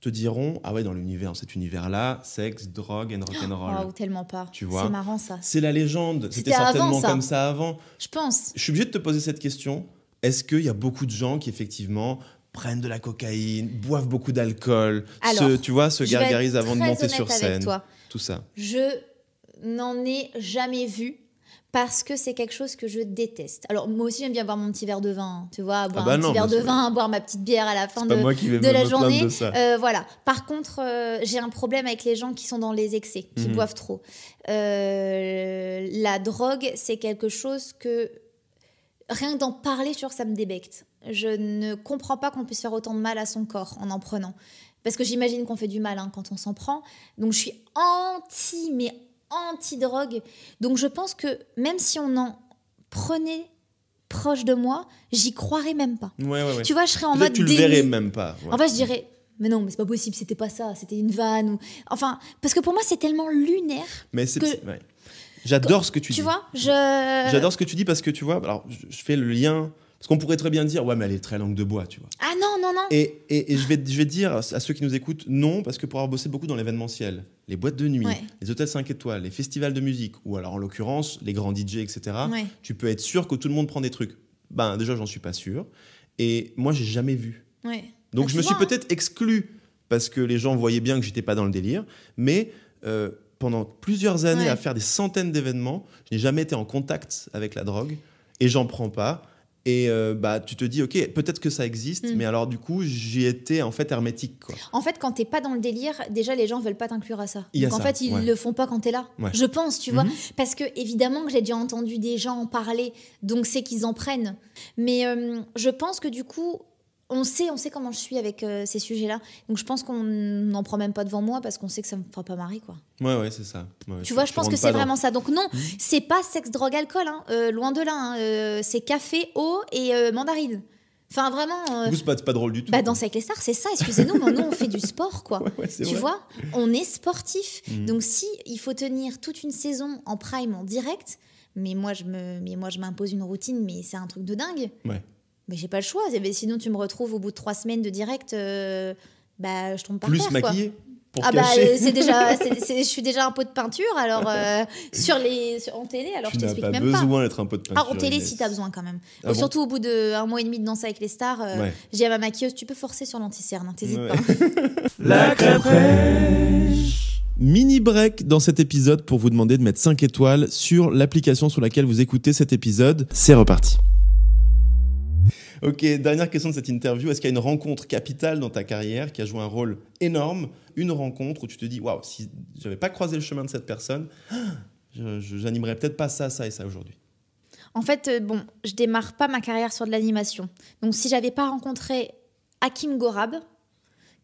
te diront Ah ouais, dans l'univers, cet univers-là, sexe, drogue and rock'n'roll. Oh, tellement pas. Tu vois. C'est marrant ça. C'est la légende. C'était avant, certainement ça. comme ça avant. Je pense. Je suis obligé de te poser cette question. Est-ce qu'il y a beaucoup de gens qui, effectivement, prennent de la cocaïne, boivent beaucoup d'alcool, Alors, se, tu vois, se gargarisent avant de monter sur avec scène toi. Tout ça. Je n'en ai jamais vu parce que c'est quelque chose que je déteste. Alors moi aussi j'aime bien boire mon petit verre de vin, tu vois, boire bah un non, petit verre de vin, boire ma petite bière à la fin de, la journée. de. Euh, voilà. Par contre, euh, j'ai un problème avec les gens qui sont dans les excès, qui Mhm. boivent trop. Euh, la drogue, c'est quelque chose que rien que d'en parler, je suis que ça me débecte. Je ne comprends pas qu'on puisse faire autant de mal à son corps en en prenant. Parce que j'imagine qu'on fait du mal hein, quand on s'en prend. Donc je suis anti, mais anti-drogue. Donc je pense que même si on en prenait proche de moi, j'y croirais même pas. Ouais, ouais, ouais. Tu vois, je serais en mode tu le verrais même pas. En fait, je dirais, mais non, mais c'est pas possible, c'était pas ça, c'était une vanne. Ou... Enfin, parce que pour moi, c'est tellement lunaire. Mais c'est. que-. J'adore ce que tu, Tu dis. vois, je. J'adore ce que tu dis parce que tu vois, alors je, je fais le lien. Parce qu'on pourrait très bien dire, ouais, mais elle est très langue de bois, tu vois. Ah non, non, non. Et, et- et je, vais, je vais dire à ceux qui nous écoutent, non, parce que pour avoir bossé beaucoup dans l'événementiel, les boîtes de nuit, Ouais. les hôtels 5 étoiles, les festivals de musique, ou alors en l'occurrence, les grands DJ, etc., Ouais. tu peux être sûr que tout le monde prend des trucs. Ben, déjà, j'en suis pas sûr. Et moi, j'ai jamais vu. Ouais. Donc Ah, je me suis hein. peut-être exclu parce que les gens voyaient bien que j'étais pas dans le délire, mais euh, pendant plusieurs années à faire des centaines d'événements, je n'ai jamais été en contact avec la drogue et j'en prends pas. Et euh, bah tu te dis ok peut-être que ça existe, Mm. mais alors du coup j'y étais en fait hermétique quoi. En fait, quand t'es pas dans le délire, déjà les gens veulent pas t'inclure à ça. Donc en ça, fait, ils ouais. le font pas quand t'es là. Ouais. Je pense, tu vois. Mhm. Parce que évidemment que j'ai déjà entendu des gens en parler, donc c'est qu'ils en prennent. Mais euh, je pense que du coup, on sait, on sait comment je suis avec euh, ces sujets-là. Donc je pense qu'on n'en prend même pas devant moi parce qu'on sait que ça me fera pas marrer, quoi. Ouais ouais c'est ça. Ouais, Tu vois, je pense que c'est vraiment ça. Donc non, Mhm. c'est pas sexe, drogue, alcool, hein. Euh, loin de là. hein. Euh, c'est café, eau et mandarine. Enfin vraiment. Vous, c'est pas, c'est pas drôle du tout. bah, danser avec les stars, c'est ça. Excusez-nous, mais nous on fait du sport, quoi. Ouais, ouais, c'est Tu vrai. vois, on est sportif. Mhm. Donc si il faut tenir toute une saison en prime, en direct, mais moi je me, mais moi je m'impose une routine, mais c'est un truc de dingue. Ouais. Mais j'ai pas le choix. Sinon tu me retrouves au bout de trois semaines de direct, euh, bah je tombe par Plus terre, quoi. maquillé pour Ah bah cacher. euh, c'est déjà, je suis déjà un pot de peinture alors euh, sur les sur- en télé alors tu je t'explique pas même pas. besoin d'être un peu de Ah, peinture. en télé, si t'as besoin quand même. Ah bon Surtout au bout d'un mois et demi de danser avec les stars, euh, Ouais. j'ai à ma maquilleuse, tu peux forcer sur l'anticerne, hein, t'hésites Ouais. pas. La crème fraîche. Mini break dans cet épisode pour vous demander de mettre 5 étoiles sur l'application sur laquelle vous écoutez cet épisode. C'est reparti. Ok, dernière question de cette interview. Est-ce qu'il y a une rencontre capitale dans ta carrière qui a joué un rôle énorme Une rencontre où tu te dis, waouh, si j'avais pas croisé le chemin de cette personne, j'animerais peut-être pas ça, ça et ça aujourd'hui? En fait, euh, bon, je démarre pas ma carrière sur de l'animation. Donc, si j'avais pas rencontré Hakim Gorab,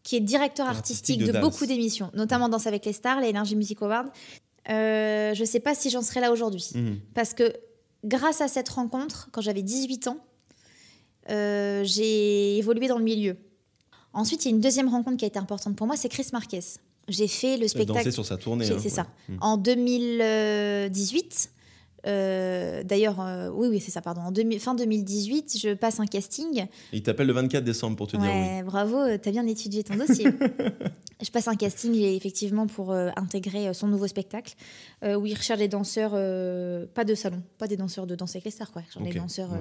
qui est directeur Artistique artistique, de beaucoup d'émissions, notamment Danse avec les stars, les Energy Music Awards, euh, je sais pas si j'en serais là aujourd'hui. Mhm. Parce que grâce à cette rencontre, quand j'avais 18 ans, euh, j'ai évolué dans le milieu. Ensuite, il y a une deuxième rencontre qui a été importante pour moi, c'est Chris Marquez. J'ai fait le as dansé spectacle. sur sa tournée. Hein, c'est ouais. ça. Mhm. En 2018, Euh, D'ailleurs, euh, oui, oui, c'est ça, pardon. En 2000 fin 2018, je passe un casting. Il t'appelle le 24 décembre pour te dire oui. Bravo, t'as bien étudié ton dossier. je passe un casting effectivement pour euh, intégrer son nouveau spectacle où il recherche des danseurs, pas de salon, pas des danseurs de danse avec les stars, quoi. Il recherche des danseurs ouais.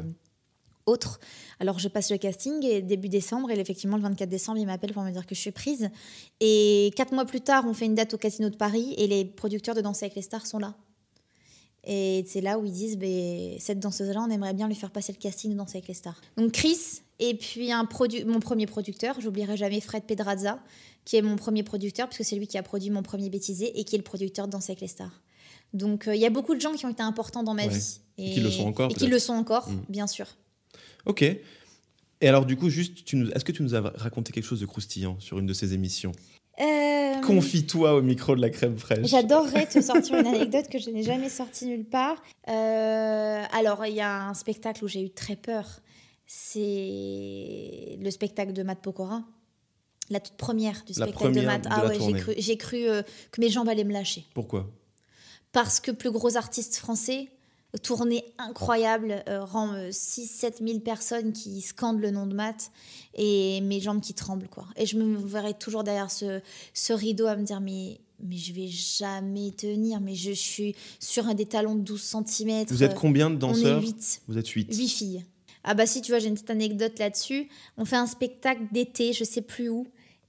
Autres. Alors je passe le casting et début décembre, et effectivement le 24 décembre, il m'appelle pour me dire que je suis prise. Et quatre mois plus tard, on fait une date au Casino de Paris et les producteurs de Danser avec les stars sont là. Et c'est là où ils disent, ben, cette danseuse-là, on aimerait bien lui faire passer le casting de Danser avec les stars. Donc Chris, et puis un produ- mon premier producteur, j'oublierai jamais Fred Pedrazza, qui est mon premier producteur, puisque c'est lui qui a produit mon premier bêtisé et qui est le producteur de Danser avec les stars. Donc euh, il y a beaucoup de gens qui ont été importants dans ma Ouais. vie. Et qui le sont encore, Et qui le sont encore, Mm. bien sûr. Ok. Et alors, du coup, juste, est-ce que tu nous as raconté quelque chose de croustillant sur une de ces émissions? Euh, Confie-toi au micro de la crème fraîche. J'adorerais te sortir une anecdote que je n'ai jamais sortie nulle part. Euh, alors, il y a un spectacle où j'ai eu très peur. C'est le spectacle de Matt Pokora. La toute première du spectacle première de Matt. de ah ouais, j'ai tournée. cru, j'ai cru euh, que mes jambes allaient me lâcher. Pourquoi? Parce que plus gros artiste français, tournée incroyable, euh, rend 6-7 000 personnes qui scandent le nom de Matt et mes jambes qui tremblent. quoi. Et je me verrai toujours derrière ce, ce rideau à me dire mais, mais je vais jamais tenir, mais je suis sur un des talons de 12 cm. Vous êtes combien de On est danseurs 8. Vous êtes 8. 8 filles. Ah bah si, tu vois, j'ai une petite anecdote là-dessus. On fait un spectacle d'été, je sais plus où.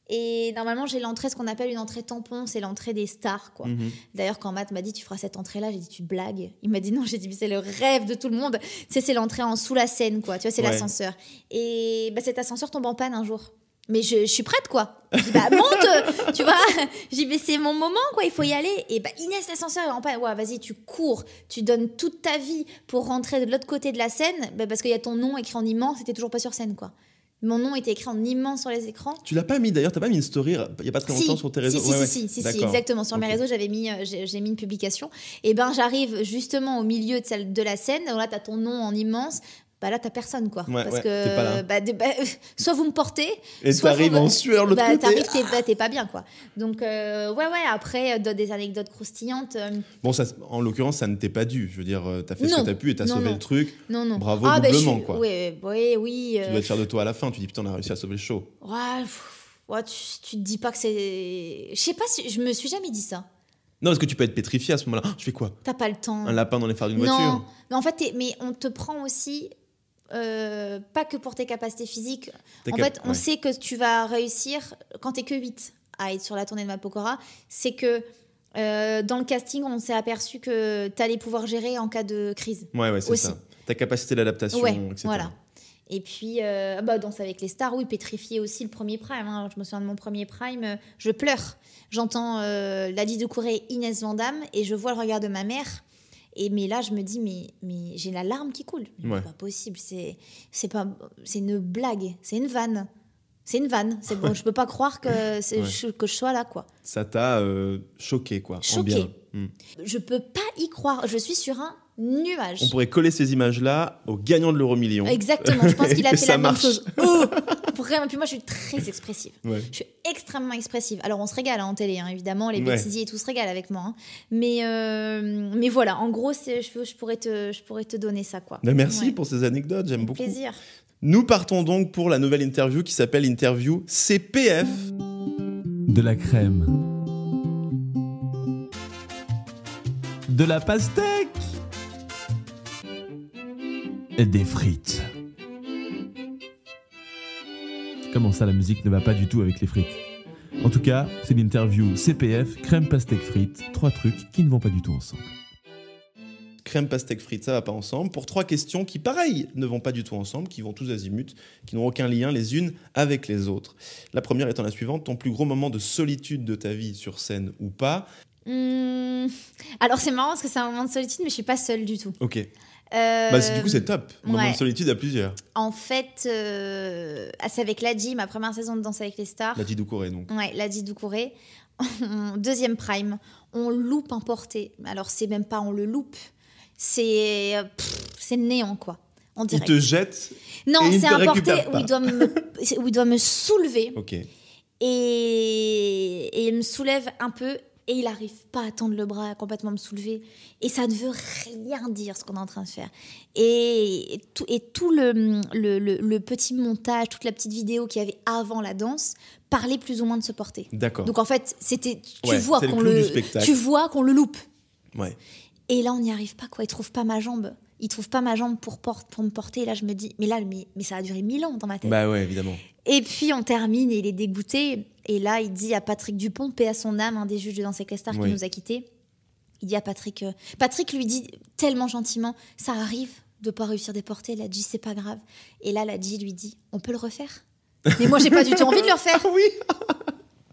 Et normalement, j'ai l'entrée, ce qu'on appelle une entrée tampon, c'est l'entrée des stars, quoi. Mhm. D'ailleurs, quand Matt m'a dit tu feras cette entrée-là, j'ai dit tu blagues. Il m'a dit non, j'ai dit c'est le rêve de tout le monde. Tu sais, c'est l'entrée en sous la scène, quoi. Tu vois, c'est Ouais. l'ascenseur. Et bah, cet ascenseur tombe en panne un jour. Mais je, je suis prête, quoi. Je dis bah monte, tu vois. Dis mais c'est mon moment, quoi. Il faut y aller. Et bah Inès, l'ascenseur est en panne. Ouais, vas-y, tu cours, tu donnes toute ta vie pour rentrer de l'autre côté de la scène, bah, parce qu'il y a ton nom écrit en immense. C'était toujours pas sur scène, quoi. Mon nom était écrit en immense sur les écrans. Tu l'as pas mis d'ailleurs, t'as pas mis une story euh, il y a pas très longtemps sur tes réseaux Si, si, Ouais, si, si, si, exactement. Sur mes réseaux, j'avais mis, euh, j'ai mis une publication. Et ben, j'arrive justement au milieu de, celle, de la scène. où Là, t'as ton nom en immense. Bah là, t'as personne, quoi. Ouais, Parce ouais, que, pas là. bah, de- bah, soit vous me portez, Et soit t'arrives vous- en sueur l'autre bah, côté. t'arrives, t'es bah, t'es pas bien, quoi. Donc, euh, ouais, ouais, après, euh, des anecdotes croustillantes. euh, Bon, ça, en l'occurrence, ça ne t'est pas dû. Je veux dire, euh, t'as fait ce Non. que t'as pu et t'as Non, sauvé non. le truc. non, non. Bravo bah, je doublement, suis- quoi. Ouais, ouais, oui. Tu euh, dois être fier de toi à la fin. Tu dis, putain, on a réussi à sauver le show. ouais, ouais, tu, tu te dis pas que c'est. Je sais pas si. Je me suis jamais dit ça. Non, parce que tu peux être pétrifié à ce moment-là. Ah, je fais quoi? T'as pas le temps. Un lapin dans les phares d'une Non, voiture? Mais en fait, mais on te prend aussi, euh, pas que pour tes capacités physiques. En cap- fait, on ouais. sait que tu vas réussir quand t'es que 8 à être sur la tournée de Mapokora. C'est que euh, dans le casting, on s'est aperçu que t'allais pouvoir gérer en cas de crise. Ouais, ouais, c'est ça. Ta capacité d'adaptation, Ouais, etc. voilà. Et puis, euh, bah, Danse avec les stars, oui, pétrifié aussi le premier prime. hein. Je me souviens de mon premier prime, euh, je pleure. J'entends euh, Ladi de Couré, Inès Vandamme, et je vois le regard de ma mère. Et mais là, je me dis, mais, mais j'ai la larme qui coule. Ouais. C'est pas possible, c'est c'est pas, c'est une blague, c'est une vanne. C'est une vanne. C'est bon, je peux pas croire que, je- que je sois là, quoi. Ça t'a euh, choqué, quoi. Choqué. bien. Hmm. Je peux pas y croire. Je suis sur un nuage. On pourrait coller ces images-là au gagnant de l'euro million. Exactement, je pense qu'il a fait la marche. même chose. Oh Vraiment, puis moi je suis très expressive. Ouais. Je suis extrêmement expressive. Alors on se régale hein, en télé, hein, évidemment, les Ouais. bêtisiers et tout se régalent avec moi. hein. Mais, euh, mais voilà, en gros, je, je, pourrais te, je pourrais te donner ça. quoi. Ben, merci Ouais. pour ces anecdotes, j'aime beaucoup. plaisir. Nous partons donc pour la nouvelle interview qui s'appelle Interview CPF. De la crème. De la pastèque. Et des frites. Comment ça, la musique ne va pas du tout avec les frites? En tout cas, c'est l'interview CPF, crème pastèque frites, trois trucs qui ne vont pas du tout ensemble. Crème pastèque frite, ça va pas ensemble. Pour trois questions qui, pareil, ne vont pas du tout ensemble, qui vont tous azimuts, qui n'ont aucun lien les unes avec les autres. La première étant la suivante ton plus gros moment de solitude de ta vie sur scène ou pas? Hum, Alors c'est marrant parce que c'est un moment de solitude, mais je suis pas seule du tout. Ok. Euh, Bah, c'est- du coup, c'est top. Moment ouais. de solitude à plusieurs. En fait, euh, ah, c'est avec Ladji, ma première saison de Danse avec les stars. La Didou Corée, donc. Ouais, Ladji Doucouré. Deuxième prime, on loupe un porté. Alors c'est même pas on le loupe, c'est euh, c'est néant quoi. En Il te jette. Non, c'est un porté où il, doit me, où il doit me soulever Ok. et, et il me soulève un peu Et il arrive pas à tendre le bras, à complètement me soulever. Et ça ne veut rien dire ce qu'on est en train de faire. Et tout, et tout le, le, le- le petit montage, toute la petite vidéo qu'il y avait avant la danse parlait plus ou moins de se porter. D'accord. Donc en fait, c'était tu Ouais, vois qu'on le, tu vois qu'on le loupe. Ouais. Et là, on n'y arrive pas, quoi. Il trouve pas ma jambe. Il trouve pas ma jambe pour, pour me porter. Et là, je me dis, mais là, mais, mais ça a duré mille ans dans ma tête. Bah ouais, évidemment. Et puis, on termine et il est dégoûté. Et là, il dit à Patrick Dupont, paix à son âme, un des juges de Danse stars Oui. qui nous a quittés. Il dit à Patrick, euh, Patrick lui dit tellement gentiment, ça arrive de pas réussir des portées. La G, c'est pas grave. Et là, la G lui dit, on peut le refaire? Mais moi, j'ai pas du tout envie de le refaire. Ah oui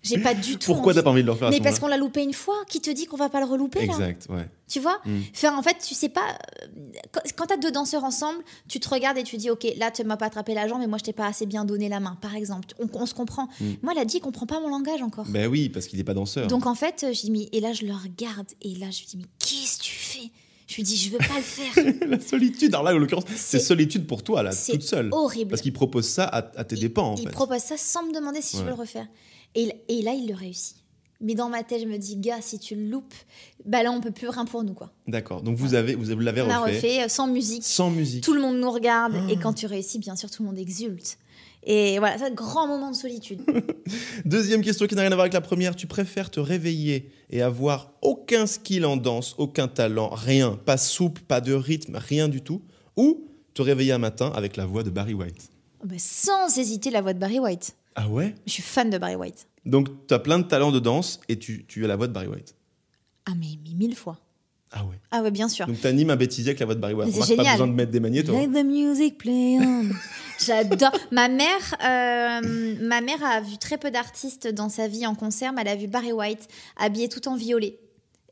J'ai pas du tout Pourquoi t'as pas envie de le refaire Mais ce parce qu'on l'a loupé une fois, qui te dit qu'on va pas le relouper là Exact, ouais. tu vois Mm. Enfin, en fait, tu sais pas. euh, Quand, t'as deux danseurs ensemble, tu te regardes et tu dis, ok, là, tu m'as pas attrapé la jambe, mais moi, je t'ai pas assez bien donné la main, par exemple. On, on se comprend. Mm. Moi, elle a dit, il comprend pas mon langage encore. Ben oui, parce qu'il est pas danseur. Donc, en fait, j'ai dit, mais- et là, je le regarde, et là, je lui dis, mais qu'est-ce que tu fais? Je lui dis, je veux pas le faire. la solitude, alors là, en l'occurrence, c'est solitude pour toi, là, toute seule. horrible. Parce qu'il propose ça à, à tes Il- dépens, en il fait. propose ça sans me demander si je veux le refaire. Et, là, il le réussit. Mais dans ma tête, je me dis, gars, si tu le loupes, bah là, on peut plus rien pour nous, quoi. D'accord. Donc vous avez, vous avez- vous l'avez On a refait, refait euh, sans musique. sans musique. Tout le monde nous regarde et Ah. quand tu réussis, bien sûr, tout le monde exulte. Et voilà, c'est un grand moment de solitude. Deuxième question qui n'a rien à voir avec la première. Tu préfères te réveiller et avoir aucun skill en danse, aucun talent, rien, pas souple, pas de rythme, rien du tout, ou te réveiller un matin avec la voix de Barry White? Oh, bah, sans hésiter, la voix de Barry White. Ah ouais Je suis fan de Barry White. Donc tu as plein de talents de danse et tu, tu as la voix de Barry White. Ah, mais, mais mille fois. Ah ouais. Ah, ouais, bien sûr. Donc tu animes un bêtisier avec la voix de Barry White. C'est Remarque, pas génial. besoin de mettre des manières, toi. Let the music play on. J'adore. Ma mère, euh, ma mère a vu très peu d'artistes dans sa vie en concert, mais elle a vu Barry White habillé tout en violet.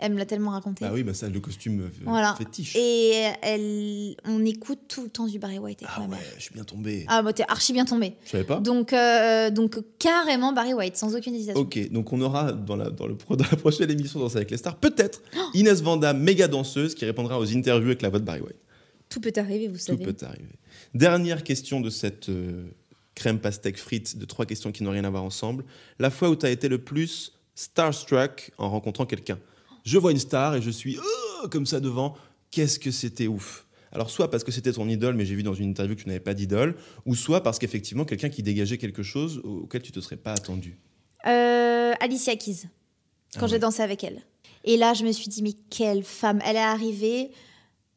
Elle me l'a tellement raconté. Bah oui, bah ça, le costume euh, Voilà. fétiche. Et elle, on écoute tout le temps du Barry White avec Ah ma ouais, mère. je suis bien tombé. Ah, bah t'es archi bien tombé. Je savais pas. Donc, euh, donc carrément Barry White, sans aucune hésitation. Ok, donc on aura dans la, dans le, dans la prochaine émission Danse avec les stars, peut-être Oh Inès Vanda, méga danseuse, qui répondra aux interviews avec la voix de Barry White. Tout peut arriver, vous Tout savez. peut arriver. Dernière question de cette euh, crème pastèque frite, de trois questions qui n'ont rien à voir ensemble. La fois où tu as été le plus starstruck en rencontrant quelqu'un? Je vois une star et je suis oh, comme ça devant. Qu'est-ce que c'était ouf alors soit parce que c'était ton idole, mais j'ai vu dans une interview que tu n'avais pas d'idole, ou soit parce qu'effectivement quelqu'un qui dégageait quelque chose auquel tu te serais pas attendu. Euh, Alicia Keys, quand Ah j'ai dansé avec elle. Et là, je me suis dit, mais quelle femme Elle est arrivée,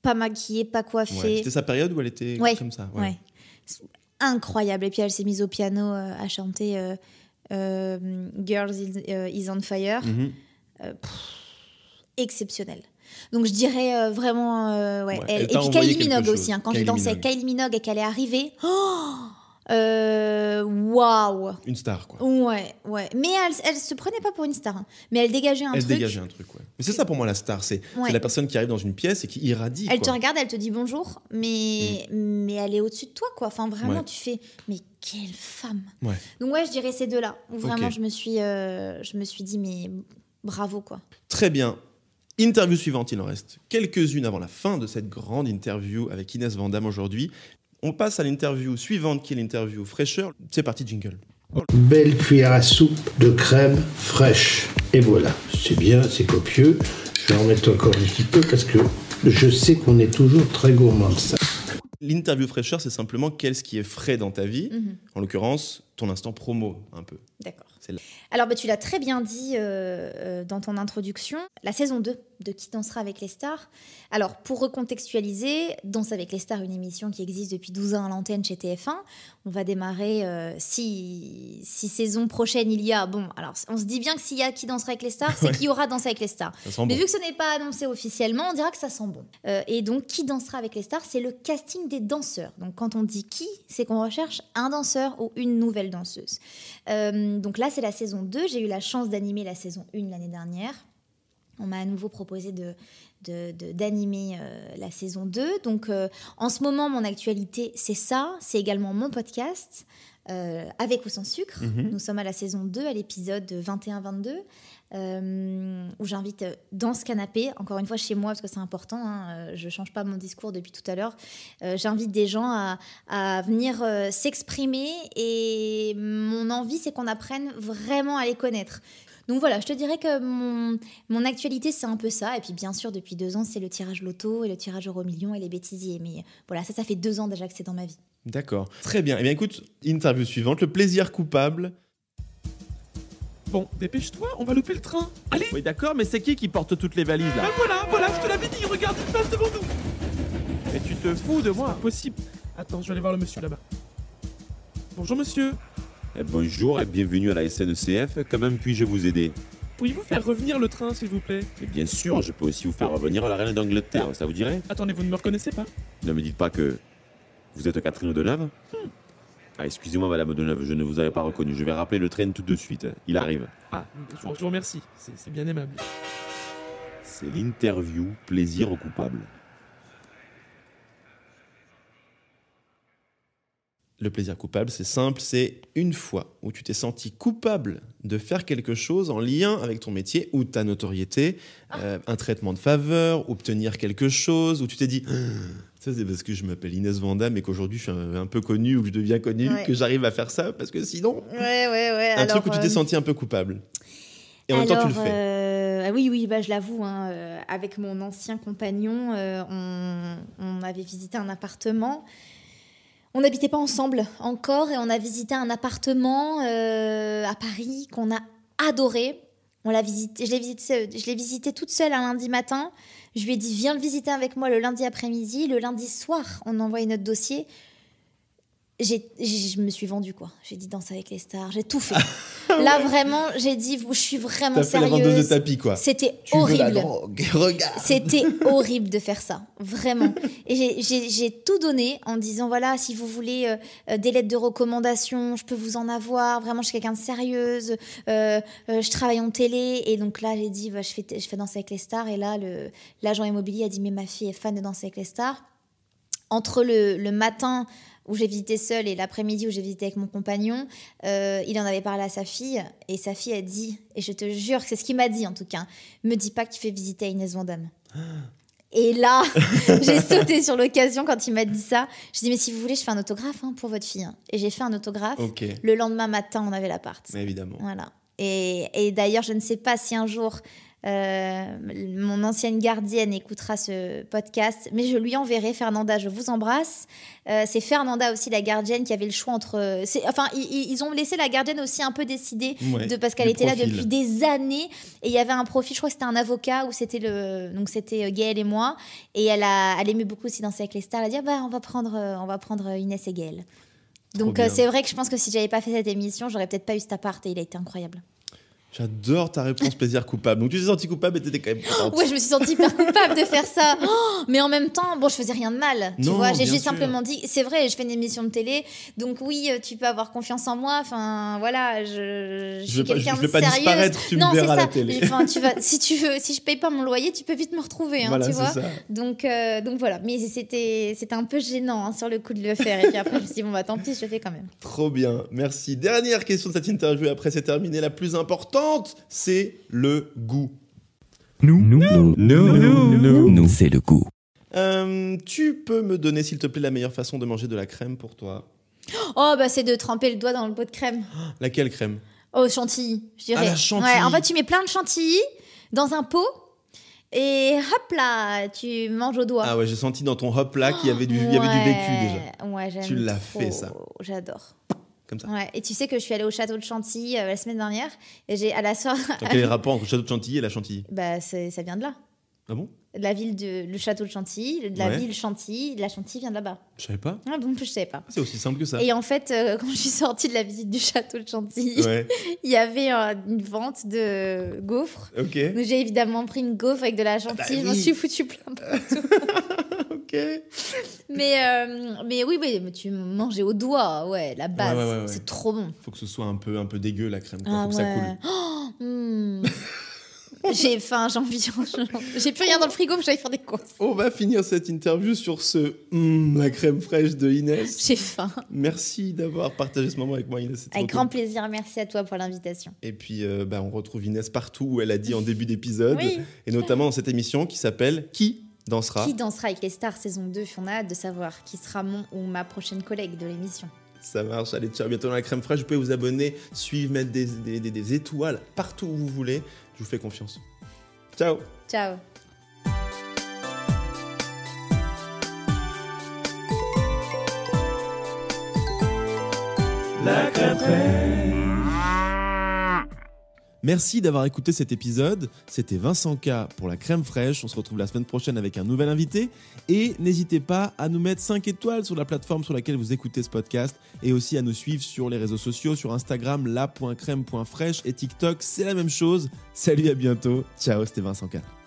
pas maquillée, pas Ouais. coiffée. C'était sa période où elle était Ouais, comme ça. Ouais. Incroyable. Et puis elle s'est mise au piano euh, à chanter euh, euh, Girls is, is on Fire. Mhm. Exceptionnel. Donc je dirais euh, vraiment. euh, ouais, Ouais, elle. elle Et puis Kylie Minogue aussi. hein. Quand j'ai dansé avec. Kylie Minogue et qu'elle est arrivée. Euh, Waouh! Une star, quoi. Ouais, ouais. Mais elle, elle se prenait pas pour une star. hein. Mais elle dégageait un Elle truc. dégageait un truc, ouais. Mais c'est ça pour moi la star, c'est Ouais. la personne qui arrive dans une pièce et qui irradie. Elle quoi. te regarde, elle te dit bonjour, mais, mais elle est au-dessus de toi, quoi. Enfin, vraiment, Ouais. tu fais, mais quelle femme. Ouais. Donc, ouais, je dirais ces deux-là. Où vraiment, je, me suis, euh, je me suis dit, mais bravo, quoi. Très bien. Interview suivante, il en reste quelques-unes avant la fin de cette grande interview avec Inès Vandamme aujourd'hui. On passe à l'interview suivante qui est l'interview fraîcheur. C'est parti, jingle. Belle cuillère à soupe de crème fraîche. Et voilà, c'est bien, c'est copieux. Je vais en mettre encore un petit peu parce que je sais qu'on est toujours très gourmand de ça. L'interview fraîcheur, c'est simplement qu'est-ce qui est frais dans ta vie, Mhm. en l'occurrence ton instant promo, un peu. D'accord. C'est là. Alors, bah, tu l'as très bien dit euh, euh, dans ton introduction, la saison 2 de Qui dansera avec les stars. Alors, pour recontextualiser, Danse avec les stars, une émission qui existe depuis 12 ans à l'antenne chez TF1. On va démarrer, euh, si, si saison prochaine il y a, bon, alors on se dit bien que s'il y a Qui dansera avec les stars, c'est Ouais. qu'il y aura Danse avec les stars. Mais bon. vu que ce n'est pas annoncé officiellement, on dira que ça sent bon. Euh, et donc, qui dansera avec les stars C'est le casting des danseurs. Donc, quand on dit qui, c'est qu'on recherche un danseur ou une nouvelle danseuse. Euh, donc là, c'est la saison 2. J'ai eu la chance d'animer la saison 1 l'année dernière. On m'a à nouveau proposé de, d'animer euh, la saison 2. Donc euh, en ce moment, mon actualité, c'est ça. C'est également mon podcast. euh, avec ou sans sucre. Mhm. Nous sommes à la saison 2, à l'épisode 21-22, euh, où j'invite dans ce canapé, encore une fois chez moi, parce que c'est important, hein, je ne change pas mon discours depuis tout à l'heure, j'invite des gens à, à venir s'exprimer et mon envie, c'est qu'on apprenne vraiment à les connaître. Donc voilà, je te dirais que mon, mon actualité, c'est un peu ça. Et puis bien sûr, depuis deux ans, c'est le tirage loto et le tirage euro million et les bêtisiers. Mais voilà, ça, ça fait deux ans déjà que c'est dans ma vie. D'accord. Très bien. Eh bien, écoute, interview suivante. Le plaisir coupable. Bon, dépêche-toi, on va louper le train. Allez, Oui, d'accord, mais c'est qui qui porte toutes les valises là ben voilà, voilà, je te l'avais dit, regarde, il passe devant nous. Mais tu te fous de moi Impossible. Attends, je vais aller voir le monsieur là-bas. Bonjour monsieur, bonjour et bienvenue à la SNCF. Comment puis-je vous aider? Pourriez-vous faire revenir le train s'il vous plaît? Et Bien sûr, je peux aussi vous faire revenir à la reine d'Angleterre, ça vous dirait? Attendez, vous ne me reconnaissez pas? Ne me dites pas que vous êtes Catherine Deneuve? Ah, excusez-moi, Madame Deneuve, je ne vous avais pas reconnu. Je vais rappeler le train tout de suite. Il arrive. Ah, je vous, remercie, c'est bien aimable. C'est l'interview plaisir coupable. Le plaisir coupable, c'est simple, c'est une fois où tu t'es senti coupable de faire quelque chose en lien avec ton métier ou ta notoriété, euh, un traitement de faveur, obtenir quelque chose, où tu t'es dit, Ah, ça c'est parce que je m'appelle Inès Vandamme et qu'aujourd'hui je suis un, un peu connu ou que je deviens connu, Ouais. que j'arrive à faire ça, parce que sinon, Ouais, ouais, ouais. un truc où tu t'es senti un peu coupable. Et en même temps, tu le fais. euh, ah oui, oui, bah, je l'avoue. hein, euh, avec mon ancien compagnon, euh, on, on avait visité un appartement. On n'habitait pas ensemble encore et on a visité un appartement euh, à Paris qu'on a adoré. On l'a visité, je l'ai visité, je l'ai visité toute seule un lundi matin. Je lui ai dit viens le visiter avec moi le lundi après-midi. Le lundi soir, on a envoyé notre dossier. Je me suis vendue quoi. J'ai dit danse avec les stars. J'ai tout fait. Là vraiment, j'ai dit je suis vraiment T'as fait la vendeuse de sérieuse. tapis, quoi. C'était la horrible. C'était horrible de faire ça, vraiment. Et j'ai- tout donné en disant voilà, si vous voulez euh, des lettres de recommandation, je peux vous en avoir. Vraiment, je suis quelqu'un de sérieuse. euh, euh, je travaille en télé. Et donc là, j'ai dit bah, je, fais, je fais danser avec les stars. Et là, l'agent immobilier a dit mais ma fille est fan de danser avec les stars. Entre le, le matin où j'ai visité seule et l'après-midi où j'ai visité avec mon compagnon, euh, il en avait parlé à sa fille et sa fille a dit, et je te jure que c'est ce qu'il m'a dit en tout cas, me dis pas que tu fais visiter à Inès Vandamme. Et là, j'ai sauté sur l'occasion quand il m'a dit ça. Je dis mais si vous voulez, je fais un autographe hein, pour votre fille. Et j'ai fait un autographe. Le lendemain matin, on avait l'appart. évidemment. Voilà. Et, et d'ailleurs, je ne sais pas si un jour euh, mon ancienne gardienne écoutera ce podcast, mais je lui enverrai. Fernanda, je vous embrasse. Euh, c'est Fernanda aussi, la gardienne, qui avait le choix entre. c'est- Enfin, ils- ils, ont laissé la gardienne aussi un peu décider. Ouais, De, parce qu'elle était là depuis des années et il y avait un profil, je crois que c'était un avocat ou c'était le donc c'était euh, Gaël et moi et elle a elle aimait beaucoup aussi danser avec les stars. Elle a dit ah bah on va prendre euh, on va prendre Inès et Gaël. Donc euh, c'est vrai que je pense que si j'avais pas fait cette émission, j'aurais peut-être pas eu cet appart et il a été incroyable. J'adore ta réponse plaisir coupable. Donc tu t'es senti coupable et t'étais quand même contente. Ouais, je me suis sentie hyper coupable de faire ça. Oh, mais en même temps, bon, je faisais rien de mal. Tu Non, vois, j'ai juste simplement dit, c'est vrai, je fais une émission de télé, donc oui, euh, tu peux avoir confiance en moi. Enfin, voilà, je, je, Je suis quelqu'un de pas disparaître, tu me non, verras c'est à la ça. télé. Enfin, tu vas, si tu veux, si je paye pas mon loyer, tu peux vite me retrouver, hein, voilà, tu vois. ça. Donc, euh, donc voilà. Mais c'était, c'était un peu gênant hein, sur le coup de le faire. Et puis après, je me suis dit bon bah tant pis, je le fais quand même. Trop bien, merci. Dernière question de cette interview, après c'est terminé. La plus importante, c'est le goût. Nous Nous Nous, nous, Nous, c'est le goût. Euh, tu peux me donner, s'il te plaît, la meilleure façon de manger de la crème pour toi? Oh bah c'est de tremper le doigt dans le pot de crème. Laquelle crème? Oh, chantilly, je dirais. Ah, la chantilly. Ouais, en fait, tu mets plein de chantilly dans un pot et hop là, tu manges au doigt. Ah ouais, j'ai senti dans ton hop là qu'il y avait du, il y avait du vécu déjà. Ouais, j'aime Tu l'as fait, ça. J'adore. Comme ça. Ouais, et tu sais que je suis allée au château de Chantilly euh, la semaine dernière et j'ai à la soirée. Quel est le rapport entre le château de Chantilly et la Chantilly bah, ça vient de là. Ah bon? La ville de le château de Chantilly, de la Ouais. ville Chantilly, la Chantilly vient de là-bas. Je savais pas. Ah bon, je savais pas. C'est aussi simple que ça. Et en fait, euh, quand je suis sortie de la visite du château de Chantilly, Ouais, il y avait euh, une vente de gaufres. ok. Donc j'ai évidemment pris une gaufre avec de la chantilly, je m'en suis foutu plein partout. Ok. mais, euh, mais oui, oui, mais tu mangeais au doigt, ouais, la base. Ouais, ouais, ouais, ouais. C'est trop bon. Faut que ce soit un peu, un peu dégueu la crème. Quoi. Ah Faut que ça coule. Oh, hmm. J'ai faim, j'ai envie. J'ai plus rien dans le frigo, mais j'allais faire des courses. On va finir cette interview sur ce hum, la crème fraîche de Inès. J'ai faim. Merci d'avoir partagé ce moment avec moi, Inès. Avec grand cool. plaisir, merci à toi pour l'invitation. Et puis, euh, bah, on retrouve Inès partout où elle a dit en début d'épisode, Oui. et notamment dans cette émission qui s'appelle Qui dansera Qui dansera avec les stars saison 2 On a hâte de savoir qui sera mon ou ma prochaine collègue de l'émission. Ça marche. Allez, ciao. Bientôt dans la crème fraîche. Vous pouvez vous abonner, suivre, mettre des, des- des- des étoiles partout où vous voulez. Je vous fais confiance. Ciao. Ciao. Merci d'avoir écouté cet épisode. C'était Vincent K pour la crème fraîche. On se retrouve la semaine prochaine avec un nouvel invité. Et n'hésitez pas à nous mettre 5 étoiles sur la plateforme sur laquelle vous écoutez ce podcast et aussi à nous suivre sur les réseaux sociaux, sur Instagram, la.crème.fraîche et TikTok. C'est la même chose. Salut, à bientôt. Ciao, c'était Vincent K.